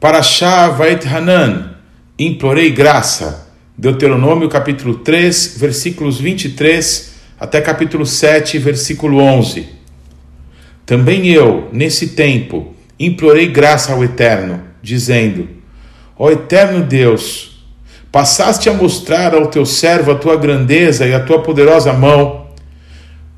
Parashá Vait Hanan, implorei graça. Deuteronômio capítulo 3, versículos 23 até capítulo 7, versículo 11. Também eu, nesse tempo, implorei graça ao Eterno, dizendo: Ó Eterno Deus, passaste a mostrar ao teu servo a tua grandeza e a tua poderosa mão.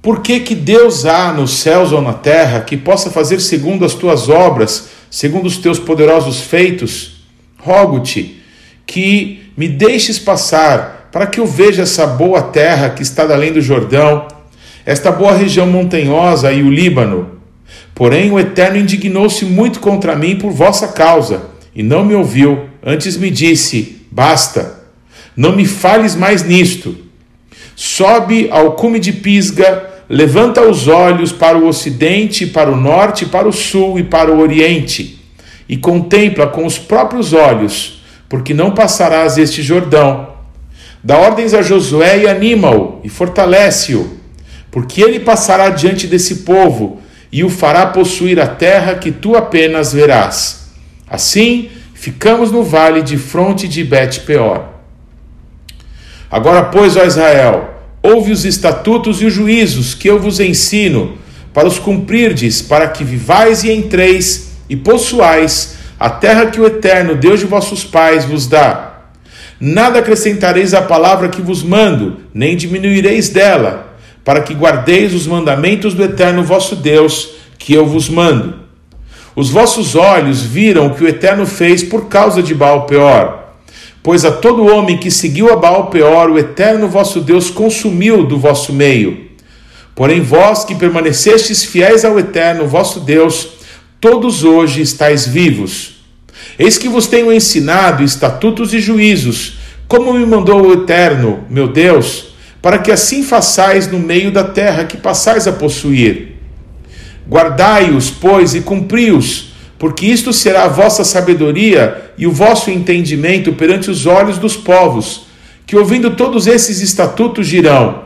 Por que que Deus há nos céus ou na terra que possa fazer segundo as tuas obras segundo os teus poderosos feitos, rogo-te que me deixes passar, para que eu veja essa boa terra que está além do Jordão, esta boa região montanhosa e o Líbano. Porém, o Eterno indignou-se muito contra mim por vossa causa, e não me ouviu. Antes me disse: Basta, não me fales mais nisto. Sobe ao cume de Pisga levanta os olhos para o ocidente, para o norte, para o sul e para o oriente, e contempla com os próprios olhos, porque não passarás este Jordão. Dá ordens a Josué e anima-o e fortalece-o, porque ele passará diante desse povo e o fará possuir a terra que tu apenas verás. Assim, ficamos no vale de fronte de Bet-peor. Agora, pois, ó Israel, Ouve os estatutos e os juízos que eu vos ensino, para os cumprirdes, para que vivais e entreis e possuais a terra que o Eterno, Deus de vossos pais, vos dá. Nada acrescentareis à palavra que vos mando, nem diminuireis dela, para que guardeis os mandamentos do Eterno vosso Deus, que eu vos mando. Os vossos olhos viram o que o Eterno fez por causa de Baal Peor Pois a todo homem que seguiu a Baal Peor, o eterno vosso Deus consumiu do vosso meio. Porém, vós que permanecestes fiéis ao eterno vosso Deus, todos hoje estáis vivos. Eis que vos tenho ensinado estatutos e juízos, como me mandou o eterno, meu Deus, para que assim façais no meio da terra que passais a possuir. Guardai-os, pois, e cumpri-os porque isto será a vossa sabedoria e o vosso entendimento perante os olhos dos povos, que ouvindo todos esses estatutos dirão: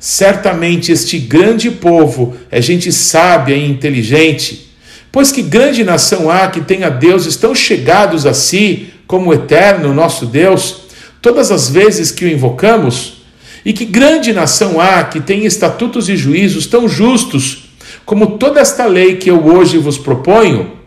certamente este grande povo é gente sábia e inteligente. Pois que grande nação há que tenha deuses tão chegados a si, como o eterno nosso Deus, todas as vezes que o invocamos? E que grande nação há que tenha estatutos e juízos tão justos, como toda esta lei que eu hoje vos proponho?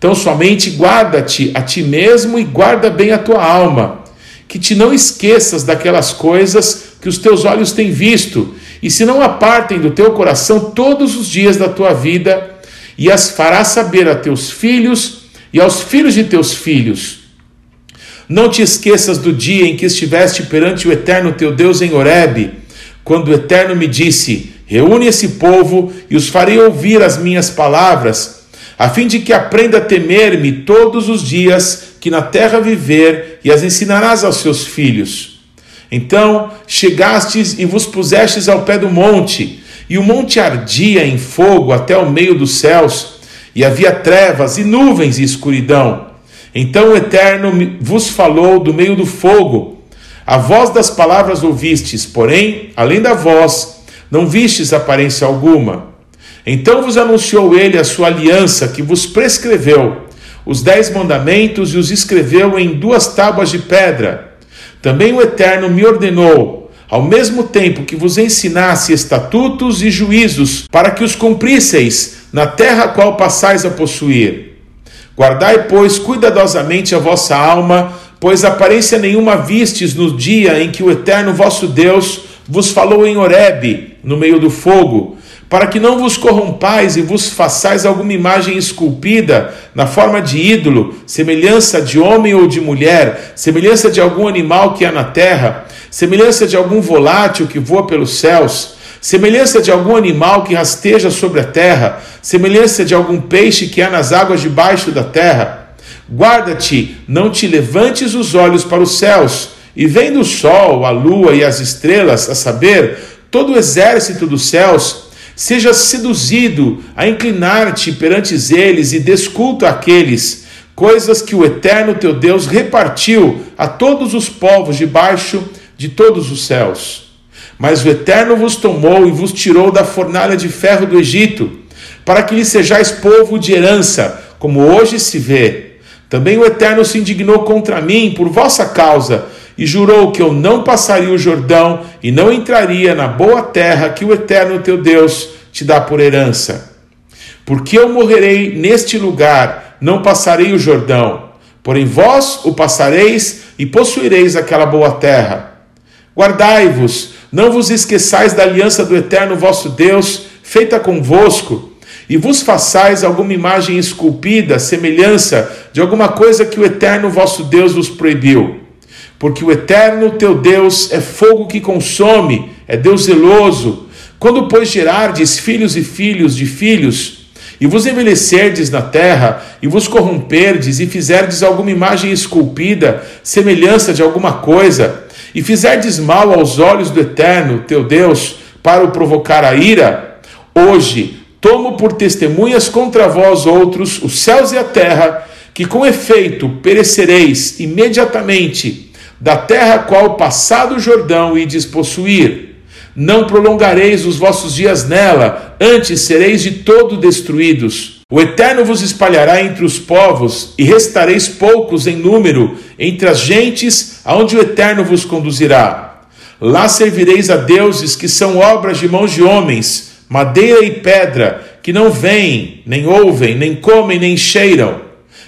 Então, somente guarda-te a ti mesmo e guarda bem a tua alma, que te não esqueças daquelas coisas que os teus olhos têm visto, e se não apartem do teu coração todos os dias da tua vida, e as farás saber a teus filhos e aos filhos de teus filhos. Não te esqueças do dia em que estiveste perante o eterno teu Deus em Horebe, quando o eterno me disse: Reúne esse povo e os farei ouvir as minhas palavras a fim de que aprenda a temer-me todos os dias que na terra viver, e as ensinarás aos seus filhos. Então chegastes e vos pusestes ao pé do monte, e o monte ardia em fogo até o meio dos céus, e havia trevas e nuvens e escuridão. Então o Eterno vos falou do meio do fogo. A voz das palavras ouvistes, porém, além da voz, não vistes aparência alguma. Então vos anunciou ele a sua aliança que vos prescreveu, os dez mandamentos e os escreveu em duas tábuas de pedra. Também o Eterno me ordenou, ao mesmo tempo que vos ensinasse estatutos e juízos, para que os cumprisseis na terra a qual passais a possuir. Guardai, pois, cuidadosamente a vossa alma, pois aparência nenhuma vistes no dia em que o Eterno vosso Deus vos falou em Horebe, no meio do fogo, para que não vos corrompais e vos façais alguma imagem esculpida na forma de ídolo, semelhança de homem ou de mulher, semelhança de algum animal que há na terra, semelhança de algum volátil que voa pelos céus, semelhança de algum animal que rasteja sobre a terra, semelhança de algum peixe que há nas águas debaixo da terra. Guarda-te, não te levantes os olhos para os céus, e vendo o sol, a lua e as estrelas, a saber, todo o exército dos céus, Seja seduzido a inclinar-te perante eles e desculta aqueles, coisas que o eterno teu Deus repartiu a todos os povos debaixo de todos os céus. Mas o eterno vos tomou e vos tirou da fornalha de ferro do Egito, para que lhe sejais povo de herança, como hoje se vê. Também o Eterno se indignou contra mim por vossa causa e jurou que eu não passaria o Jordão e não entraria na boa terra que o Eterno teu Deus te dá por herança. Porque eu morrerei neste lugar, não passarei o Jordão, porém vós o passareis e possuireis aquela boa terra. Guardai-vos, não vos esqueçais da aliança do Eterno vosso Deus, feita convosco, e vos façais alguma imagem esculpida, semelhança de alguma coisa que o Eterno vosso Deus vos proibiu porque o eterno teu Deus é fogo que consome, é Deus zeloso. Quando, pois, gerardes filhos e filhos de filhos, e vos envelhecerdes na terra, e vos corromperdes, e fizerdes alguma imagem esculpida, semelhança de alguma coisa, e fizerdes mal aos olhos do eterno teu Deus, para o provocar a ira, hoje tomo por testemunhas contra vós outros os céus e a terra, que com efeito perecereis imediatamente da terra qual passado o Jordão e despossuir. Não prolongareis os vossos dias nela, antes sereis de todo destruídos. O Eterno vos espalhará entre os povos, e restareis poucos em número entre as gentes, aonde o Eterno vos conduzirá. Lá servireis a deuses que são obras de mãos de homens, madeira e pedra, que não veem, nem ouvem, nem comem, nem cheiram.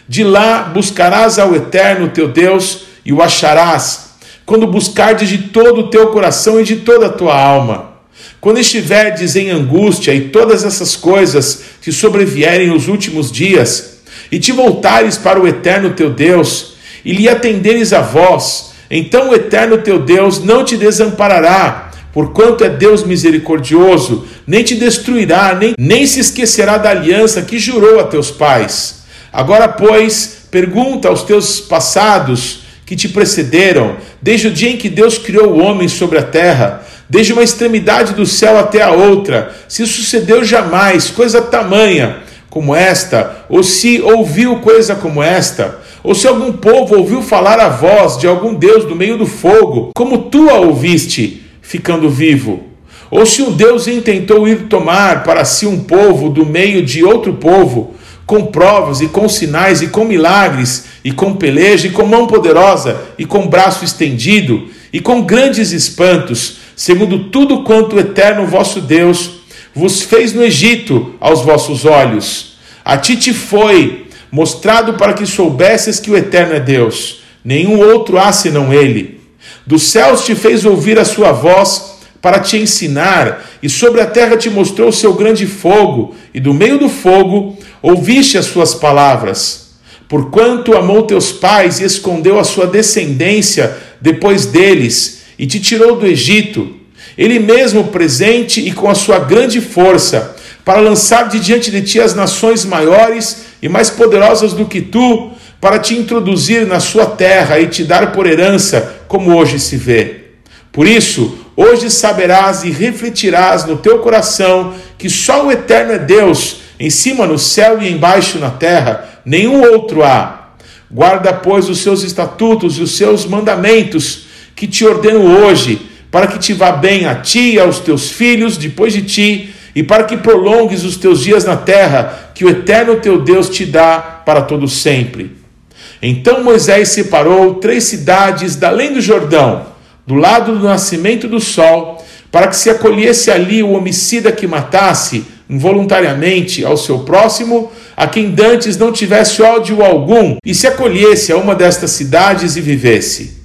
De lá buscarás ao Eterno teu Deus, e o acharás quando buscardes de todo o teu coração e de toda a tua alma. Quando estiverdes em angústia e todas essas coisas te sobrevierem nos últimos dias, e te voltares para o eterno teu Deus, e lhe atenderes a vós, então o eterno teu Deus não te desamparará, porquanto é Deus misericordioso, nem te destruirá, nem, nem se esquecerá da aliança que jurou a teus pais. Agora, pois, pergunta aos teus passados, que te precederam, desde o dia em que Deus criou o homem sobre a terra, desde uma extremidade do céu até a outra, se sucedeu jamais coisa tamanha como esta, ou se ouviu coisa como esta, ou se algum povo ouviu falar a voz de algum Deus do meio do fogo, como tu a ouviste, ficando vivo. Ou se um Deus intentou ir tomar para si um povo do meio de outro povo, com provas e com sinais e com milagres e com peleja e com mão poderosa e com braço estendido e com grandes espantos, segundo tudo quanto o eterno vosso Deus vos fez no Egito aos vossos olhos. A ti te foi mostrado para que soubesses que o eterno é Deus, nenhum outro há senão ele. Dos céus te fez ouvir a sua voz para te ensinar, e sobre a terra te mostrou o seu grande fogo, e do meio do fogo ouviste as suas palavras. Porquanto amou teus pais e escondeu a sua descendência depois deles, e te tirou do Egito, ele mesmo presente e com a sua grande força, para lançar de diante de ti as nações maiores e mais poderosas do que tu, para te introduzir na sua terra e te dar por herança, como hoje se vê. Por isso, hoje saberás e refletirás no teu coração que só o Eterno é Deus, em cima no céu e embaixo na terra, nenhum outro há. Guarda, pois, os seus estatutos e os seus mandamentos que te ordeno hoje, para que te vá bem a ti e aos teus filhos depois de ti, e para que prolongues os teus dias na terra, que o eterno teu Deus te dá para todo sempre. Então Moisés separou três cidades da além do Jordão, do lado do nascimento do sol, para que se acolhesse ali o homicida que matasse involuntariamente ao seu próximo, a quem dantes não tivesse ódio algum, e se acolhesse a uma destas cidades e vivesse.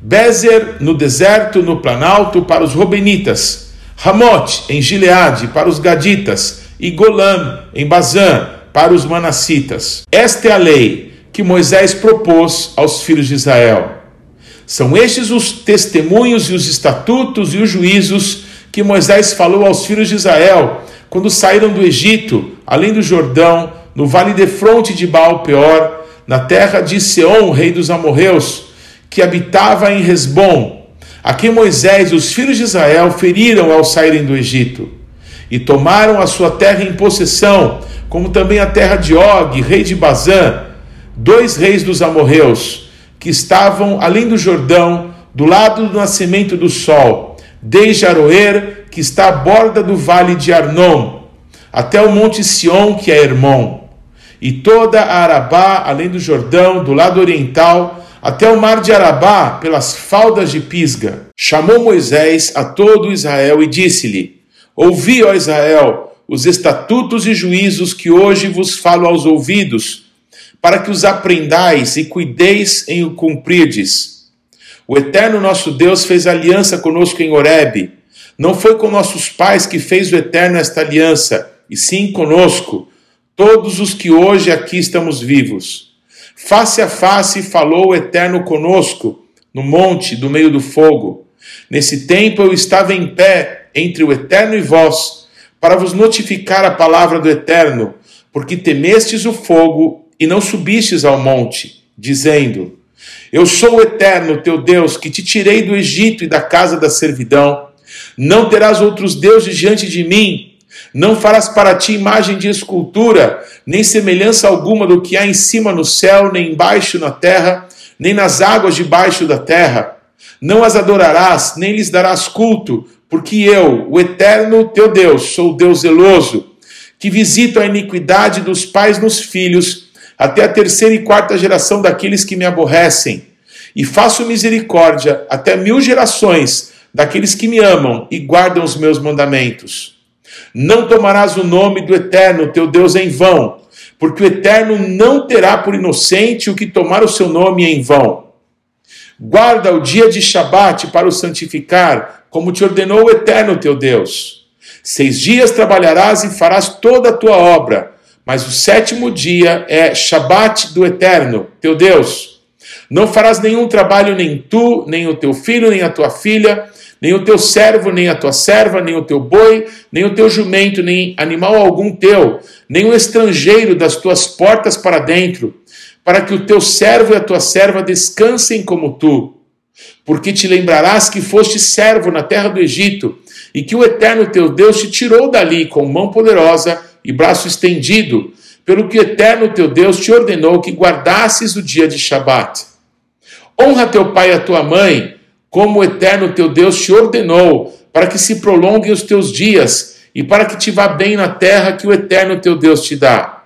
Bezer no deserto, no planalto, para os Robenitas, Ramote em Gileade, para os Gaditas, e Golan em Bazã, para os Manassitas. Esta é a lei que Moisés propôs aos filhos de Israel. São estes os testemunhos e os estatutos e os juízos que Moisés falou aos filhos de Israel quando saíram do Egito, além do Jordão, no vale de fronte de Baal-Peor, na terra de Seom, rei dos amorreus, que habitava em Resbom, a quem Moisés e os filhos de Israel feriram ao saírem do Egito, e tomaram a sua terra em possessão, como também a terra de Og, rei de Bazã, dois reis dos amorreus, que estavam além do Jordão, do lado do nascimento do sol, desde Aroer, que está à borda do vale de Arnon, até o monte Sião, que é Hermon. e toda a Arabá, além do Jordão, do lado oriental, até o mar de Arabá, pelas faldas de Pisga. Chamou Moisés a todo Israel e disse-lhe: Ouvi, ó Israel, os estatutos e juízos que hoje vos falo aos ouvidos, para que os aprendais e cuideis em o cumprirdes. O eterno nosso Deus fez aliança conosco em Horebe. Não foi com nossos pais que fez o eterno esta aliança, e sim conosco, todos os que hoje aqui estamos vivos. Face a face falou o eterno conosco, no monte do meio do fogo. Nesse tempo eu estava em pé entre o eterno e vós, para vos notificar a palavra do eterno, porque temestes o fogo e não subistes ao monte, dizendo: Eu sou o eterno teu Deus, que te tirei do Egito e da casa da servidão. Não terás outros deuses diante de mim. Não farás para ti imagem de escultura, nem semelhança alguma do que há em cima no céu, nem embaixo na terra, nem nas águas debaixo da terra. Não as adorarás, nem lhes darás culto, porque eu, o eterno teu Deus, sou o Deus zeloso, que visito a iniquidade dos pais nos filhos, até a terceira e quarta geração daqueles que me aborrecem, e faço misericórdia até mil gerações daqueles que me amam e guardam os meus mandamentos. Não tomarás o nome do eterno teu Deus em vão, porque o eterno não terá por inocente o que tomar o seu nome em vão. Guarda o dia de Shabat para o santificar, como te ordenou o eterno teu Deus. Seis dias trabalharás e farás toda a tua obra, mas o sétimo dia é Shabat do eterno, teu Deus. Não farás nenhum trabalho, nem tu, nem o teu filho, nem a tua filha, nem o teu servo, nem a tua serva, nem o teu boi, nem o teu jumento, nem animal algum teu, nem o estrangeiro das tuas portas para dentro, para que o teu servo e a tua serva descansem como tu. Porque te lembrarás que foste servo na terra do Egito, e que o eterno teu Deus te tirou dali com mão poderosa e braço estendido, pelo que o eterno teu Deus te ordenou que guardasses o dia de Shabat. Honra teu pai e a tua mãe, como o eterno teu Deus te ordenou, para que se prolonguem os teus dias e para que te vá bem na terra que o eterno teu Deus te dá.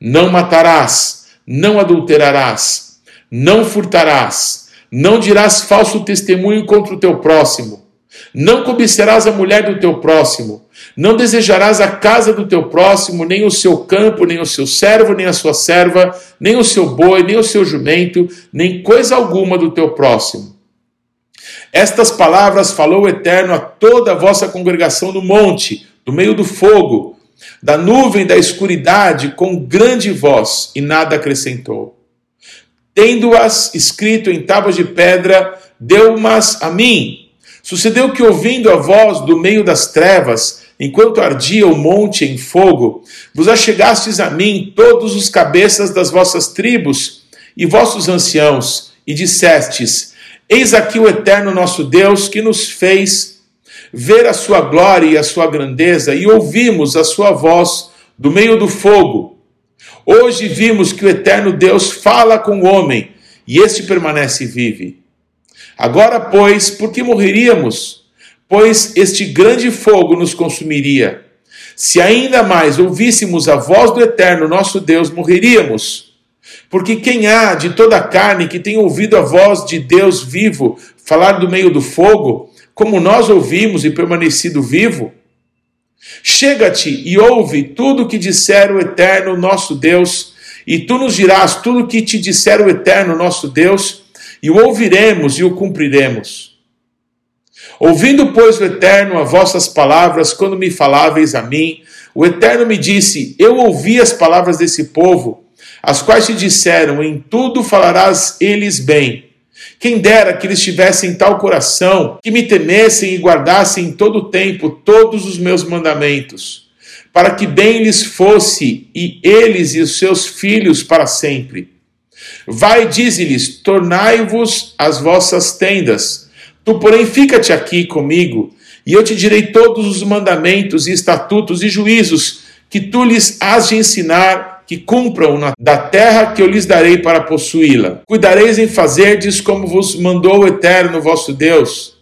Não matarás, não adulterarás, não furtarás, não dirás falso testemunho contra o teu próximo, não cobiçarás a mulher do teu próximo, não desejarás a casa do teu próximo, nem o seu campo, nem o seu servo, nem a sua serva, nem o seu boi, nem o seu jumento, nem coisa alguma do teu próximo. Estas palavras falou o Eterno a toda a vossa congregação no monte, no meio do fogo, da nuvem da escuridade, com grande voz, e nada acrescentou. Tendo-as escrito em tábuas de pedra, deu-mas a mim. Sucedeu que, ouvindo a voz do meio das trevas, enquanto ardia o monte em fogo, vos achegastes a mim todos os cabeças das vossas tribos e vossos anciãos, e dissestes: Eis aqui o eterno nosso Deus que nos fez ver a sua glória e a sua grandeza e ouvimos a sua voz do meio do fogo. Hoje vimos que o eterno Deus fala com o homem e este permanece vive. Agora, pois, por que morreríamos? Pois este grande fogo nos consumiria. Se ainda mais ouvíssemos a voz do eterno nosso Deus, morreríamos. Porque quem há de toda a carne que tem ouvido a voz de Deus vivo falar do meio do fogo, como nós ouvimos e permanecido vivo? Chega-te e ouve tudo o que disser o eterno nosso Deus, e tu nos dirás tudo o que te disser o eterno nosso Deus, e o ouviremos e o cumpriremos. Ouvindo, pois, o eterno as vossas palavras, quando me faláveis a mim, o eterno me disse: Eu ouvi as palavras desse povo as quais te disseram: Em tudo falarás eles bem. Quem dera que eles tivessem tal coração, que me temessem e guardassem em todo o tempo todos os meus mandamentos, para que bem lhes fosse, e eles e os seus filhos para sempre. Vai, dize-lhes: tornai-vos as vossas tendas. Tu, porém, fica-te aqui comigo, e eu te direi todos os mandamentos e estatutos e juízos que tu lhes has de ensinar que cumpram na, da terra que eu lhes darei para possuí-la. Cuidareis em fazerdes como vos mandou o eterno vosso Deus.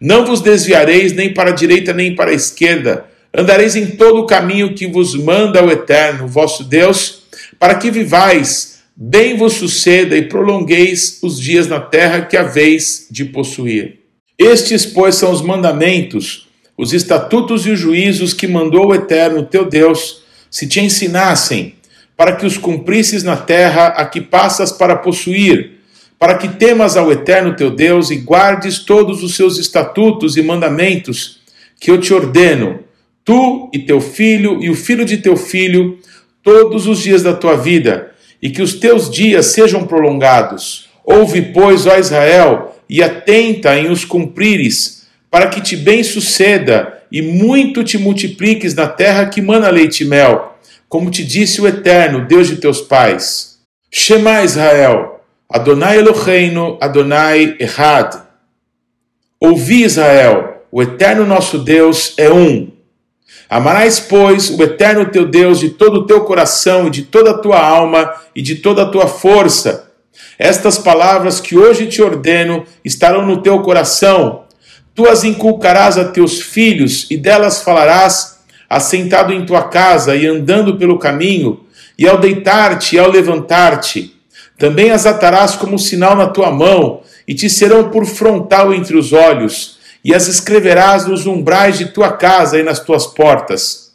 Não vos desviareis nem para a direita nem para a esquerda. Andareis em todo o caminho que vos manda o eterno vosso Deus, para que vivais, bem vos suceda e prolongueis os dias na terra que haveis de possuir. Estes, pois, são os mandamentos, os estatutos e os juízos que mandou o Eterno teu Deus, se te ensinassem, para que os cumprisses na terra a que passas para possuir, para que temas ao Eterno teu Deus e guardes todos os seus estatutos e mandamentos que eu te ordeno, tu e teu filho e o filho de teu filho, todos os dias da tua vida, e que os teus dias sejam prolongados. Ouve, pois, ó Israel, e atenta em os cumprires, para que te bem suceda e muito te multipliques na terra que mana leite e mel, como te disse o Eterno, Deus de teus pais. Shema Israel, Adonai Eloheinu, Adonai Echad. Ouvi Israel, o Eterno nosso Deus é um. Amarás, pois, o eterno teu Deus de todo o teu coração e de toda a tua alma e de toda a tua força. Estas palavras que hoje te ordeno estarão no teu coração. Tu as inculcarás a teus filhos e delas falarás, assentado em tua casa e andando pelo caminho, e ao deitar-te e ao levantar-te. Também as atarás como sinal na tua mão, e te serão por frontal entre os olhos e as escreverás nos umbrais de tua casa e nas tuas portas.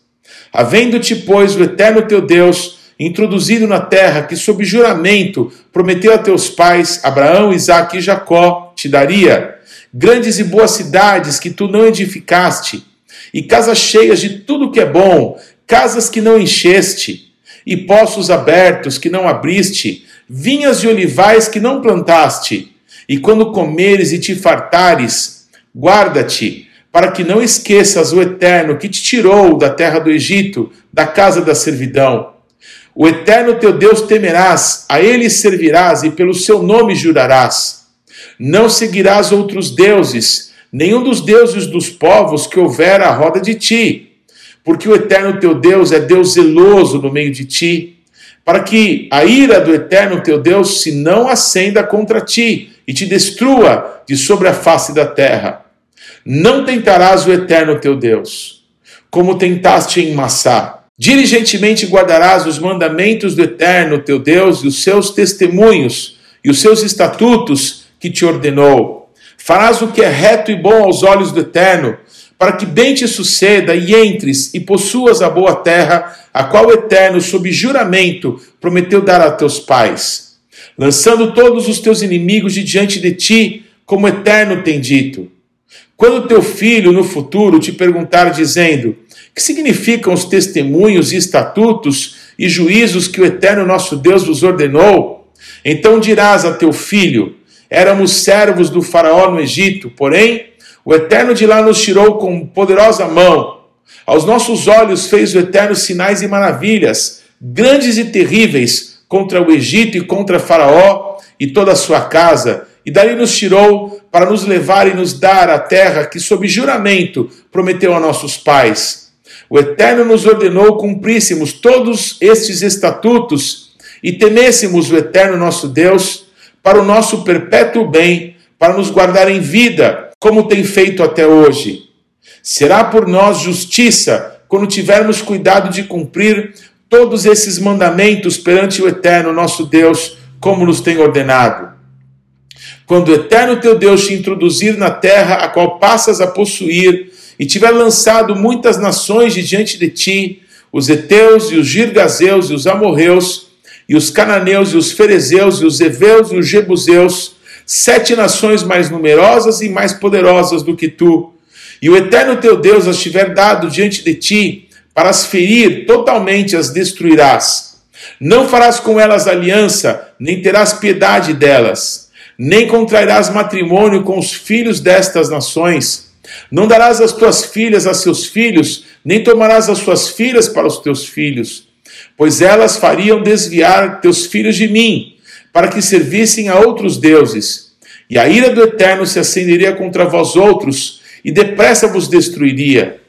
Havendo-te, pois, o eterno teu Deus introduzido na terra que, sob juramento, prometeu a teus pais, Abraão, Isaque e Jacó, te daria, grandes e boas cidades que tu não edificaste, e casas cheias de tudo que é bom, casas que não encheste, e poços abertos que não abriste, vinhas e olivais que não plantaste, e quando comeres e te fartares, Guarda-te, para que não esqueças o Eterno que te tirou da terra do Egito, da casa da servidão. O Eterno teu Deus temerás, a ele servirás e pelo seu nome jurarás. Não seguirás outros deuses, nenhum dos deuses dos povos que houver à roda de ti, porque o Eterno teu Deus é Deus zeloso no meio de ti, para que a ira do Eterno teu Deus se não acenda contra ti e te destrua de sobre a face da terra. Não tentarás o eterno teu Deus, como tentaste em Massá. Diligentemente guardarás os mandamentos do eterno teu Deus e os seus testemunhos e os seus estatutos que te ordenou. Farás o que é reto e bom aos olhos do eterno, para que bem te suceda e entres e possuas a boa terra, a qual o eterno, sob juramento, prometeu dar a teus pais, lançando todos os teus inimigos de diante de ti, como o eterno tem dito. Quando teu filho no futuro te perguntar dizendo: "Que significam os testemunhos e estatutos e juízos que o eterno nosso Deus vos ordenou?", então dirás a teu filho: Éramos servos do faraó no Egito, porém o eterno de lá nos tirou com poderosa mão. Aos nossos olhos fez o eterno sinais e maravilhas, grandes e terríveis, contra o Egito e contra Faraó e toda a sua casa, e dali nos tirou para nos levar e nos dar a terra que, sob juramento, prometeu a nossos pais. O Eterno nos ordenou cumpríssemos todos estes estatutos e temêssemos o Eterno nosso Deus para o nosso perpétuo bem, para nos guardar em vida, como tem feito até hoje. Será por nós justiça quando tivermos cuidado de cumprir todos esses mandamentos perante o Eterno nosso Deus, como nos tem ordenado quando o eterno teu Deus te introduzir na terra a qual passas a possuir, e tiver lançado muitas nações de diante de ti, os heteus e os girgazeus e os amorreus, e os cananeus e os ferezeus e os heveus e os jebuseus, sete nações mais numerosas e mais poderosas do que tu, e o eterno teu Deus as tiver dado diante de ti, para as ferir, totalmente as destruirás. Não farás com elas aliança, nem terás piedade delas nem contrairás matrimônio com os filhos destas nações. Não darás as tuas filhas a seus filhos, nem tomarás as suas filhas para os teus filhos, pois elas fariam desviar teus filhos de mim, para que servissem a outros deuses. E a ira do Eterno se acenderia contra vós outros, e depressa vos destruiria.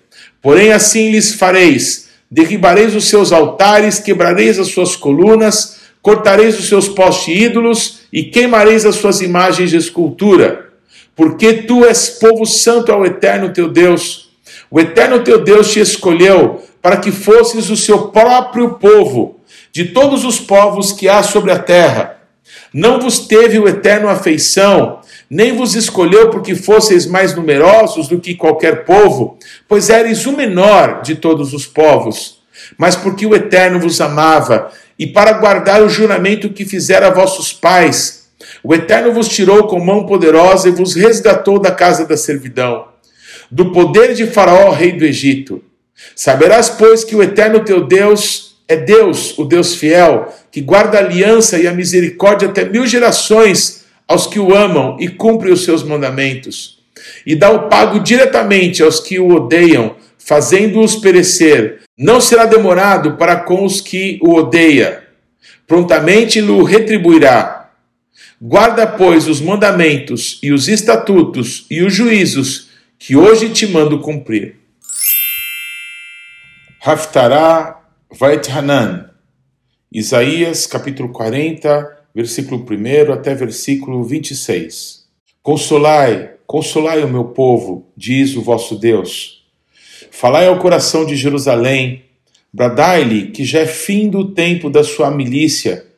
Porém, assim lhes fareis: derribareis os seus altares, quebrareis as suas colunas, cortareis os seus postes ídolos e queimareis as suas imagens de escultura, porque tu és povo santo ao eterno teu Deus. O eterno teu Deus te escolheu para que fosses o seu próprio povo, de todos os povos que há sobre a terra. Não vos teve o eterno afeição, nem vos escolheu porque fosseis mais numerosos do que qualquer povo, pois eres o menor de todos os povos, mas porque o eterno vos amava, e para guardar o juramento que fizera a vossos pais. O eterno vos tirou com mão poderosa e vos resgatou da casa da servidão, do poder de Faraó, rei do Egito. Saberás, pois, que o eterno teu Deus é Deus, o Deus fiel, que guarda a aliança e a misericórdia até mil gerações aos que o amam e cumpre os seus mandamentos. E dá o pago diretamente aos que o odeiam, fazendo-os perecer. Não será demorado para com os que o odeia. Prontamente lhe retribuirá. Guarda, pois, os mandamentos e os estatutos e os juízos que hoje te mando cumprir. Haftará Vait Hanan, Isaías capítulo 40, versículo 1 até versículo 26. Consolai, consolai o meu povo, diz o vosso Deus. Falai ao coração de Jerusalém, bradai-lhe que já é fim do tempo da sua milícia,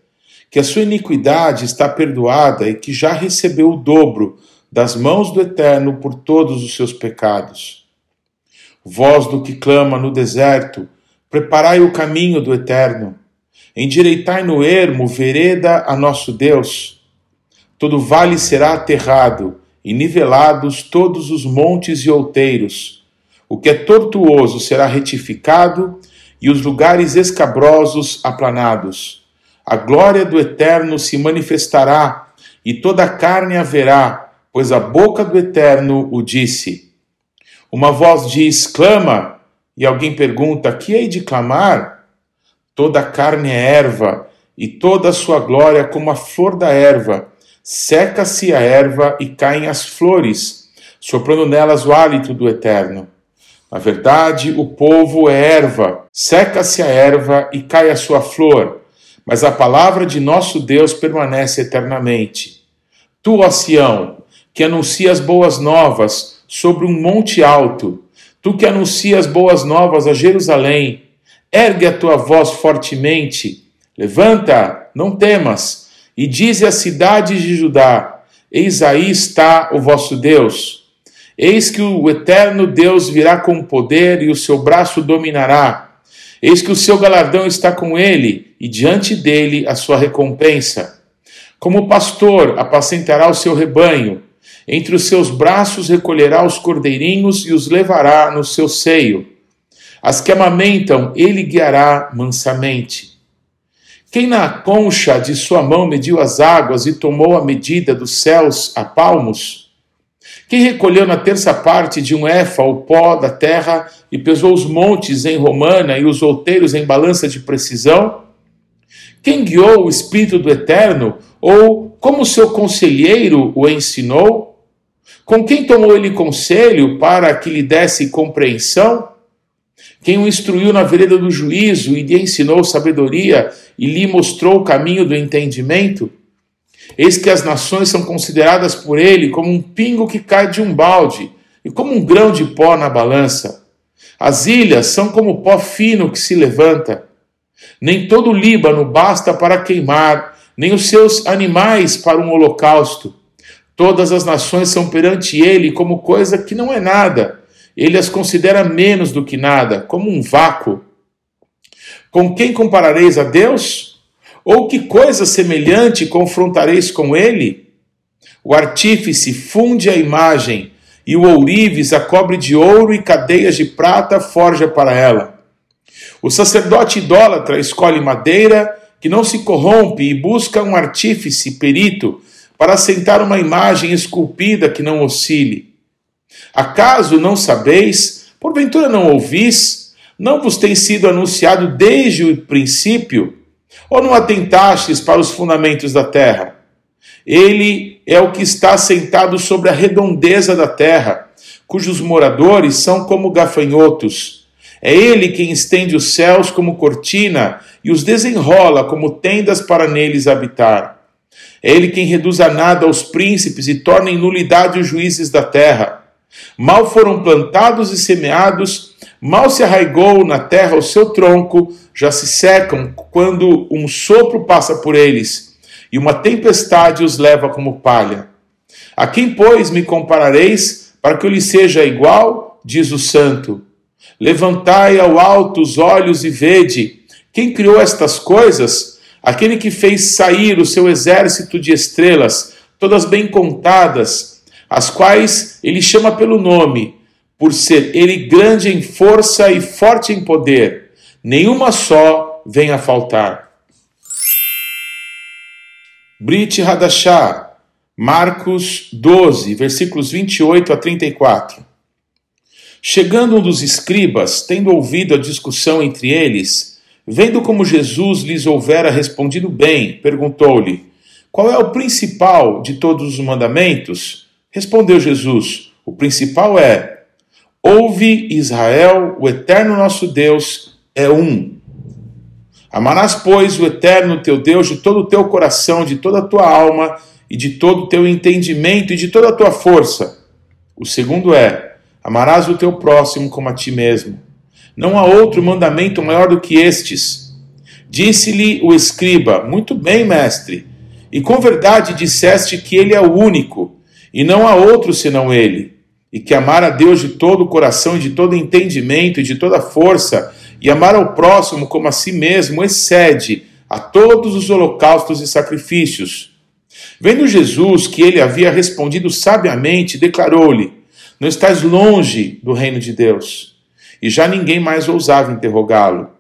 que a sua iniquidade está perdoada e que já recebeu o dobro das mãos do Eterno por todos os seus pecados. Voz do que clama no deserto, Preparai o caminho do eterno, endireitai no ermo vereda a nosso Deus. Todo vale será aterrado, e nivelados todos os montes e outeiros. O que é tortuoso será retificado, e os lugares escabrosos aplanados. A glória do Eterno se manifestará, e toda a carne haverá, pois a boca do Eterno o disse. Uma voz diz: clama, e alguém pergunta: que hei de clamar? Toda a carne é erva, e toda a sua glória como a flor da erva. Seca-se a erva e caem as flores, soprando nelas o hálito do eterno. Na verdade, o povo é erva, seca-se a erva e cai a sua flor, mas a palavra de nosso Deus permanece eternamente. Tu, ó Sião, que anuncias boas novas sobre um monte alto, Tu que anuncias boas novas a Jerusalém, ergue a tua voz fortemente, levanta, não temas, e dize às cidades de Judá: Eis aí está o vosso Deus. Eis que o eterno Deus virá com poder e o seu braço dominará. Eis que o seu galardão está com ele, e diante dele a sua recompensa. Como pastor apacentará o seu rebanho, entre os seus braços recolherá os cordeirinhos e os levará no seu seio. As que amamentam, ele guiará mansamente. Quem na concha de sua mão mediu as águas e tomou a medida dos céus a palmos? Quem recolheu na terça parte de um éfa o pó da terra e pesou os montes em romana e os outeiros em balança de precisão? Quem guiou o Espírito do Eterno, ou como seu conselheiro o ensinou? Com quem tomou ele conselho para que lhe desse compreensão? Quem o instruiu na vereda do juízo e lhe ensinou sabedoria e lhe mostrou o caminho do entendimento? Eis que as nações são consideradas por ele como um pingo que cai de um balde e como um grão de pó na balança. As ilhas são como pó fino que se levanta. Nem todo o Líbano basta para queimar, nem os seus animais para um holocausto. Todas as nações são perante ele como coisa que não é nada. Ele as considera menos do que nada, como um vácuo. Com quem comparareis a Deus? Ou que coisa semelhante confrontareis com ele? O artífice funde a imagem, e o ourives a cobre de ouro e cadeias de prata forja para ela. O sacerdote idólatra escolhe madeira que não se corrompe e busca um artífice perito para assentar uma imagem esculpida que não oscile. Acaso não sabeis, porventura não ouvis, não vos tem sido anunciado desde o princípio? Ou não atentastes para os fundamentos da terra? Ele é o que está assentado sobre a redondeza da terra, cujos moradores são como gafanhotos. É ele quem estende os céus como cortina e os desenrola como tendas para neles habitar. É ele quem reduz a nada os príncipes e torna em nulidade os juízes da terra. Mal foram plantados e semeados, Mal se arraigou na terra o seu tronco, já se secam quando um sopro passa por eles, e uma tempestade os leva como palha. A quem, pois, me comparareis, para que eu lhe seja igual? Diz o santo. Levantai ao alto os olhos e vede. Quem criou estas coisas? Aquele que fez sair o seu exército de estrelas, todas bem contadas, as quais ele chama pelo nome por ser ele grande em força e forte em poder, nenhuma só vem a faltar. Brit Hadashah, Marcos 12, versículos 28 a 34. Chegando um dos escribas, tendo ouvido a discussão entre eles, vendo como Jesus lhes houvera respondido bem, perguntou-lhe: Qual é o principal de todos os mandamentos? Respondeu Jesus: O principal é Ouve, Israel, o eterno nosso Deus é um. Amarás, pois, o eterno teu Deus de todo o teu coração, de toda a tua alma e de todo o teu entendimento e de toda a tua força. O segundo é: amarás o teu próximo como a ti mesmo. Não há outro mandamento maior do que estes. Disse-lhe o escriba: Muito bem, mestre. E com verdade disseste que ele é o único, e não há outro senão ele e que amar a Deus de todo o coração, de todo entendimento e de toda força, e amar ao próximo como a si mesmo, excede a todos os holocaustos e sacrifícios. Vendo Jesus que ele havia respondido sabiamente, declarou-lhe: Não estás longe do reino de Deus. E já ninguém mais ousava interrogá-lo.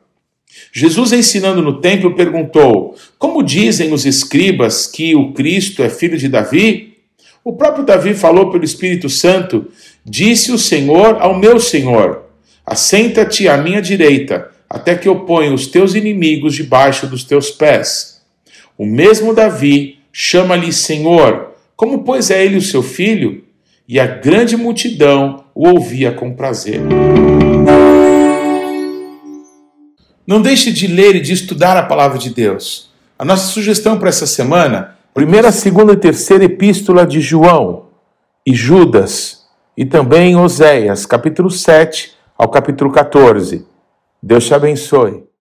Jesus, ensinando no templo, perguntou: Como dizem os escribas que o Cristo é filho de Davi? O próprio Davi falou pelo Espírito Santo: Disse o Senhor ao meu Senhor: Assenta-te à minha direita, até que eu ponha os teus inimigos debaixo dos teus pés. O mesmo Davi chama-lhe Senhor, como pois é ele o seu filho? E a grande multidão o ouvia com prazer. Não deixe de ler e de estudar a palavra de Deus. A nossa sugestão para essa semana primeira, segunda e terceira epístola de João e Judas, e também Oséias, capítulo 7 ao capítulo 14. Deus te abençoe.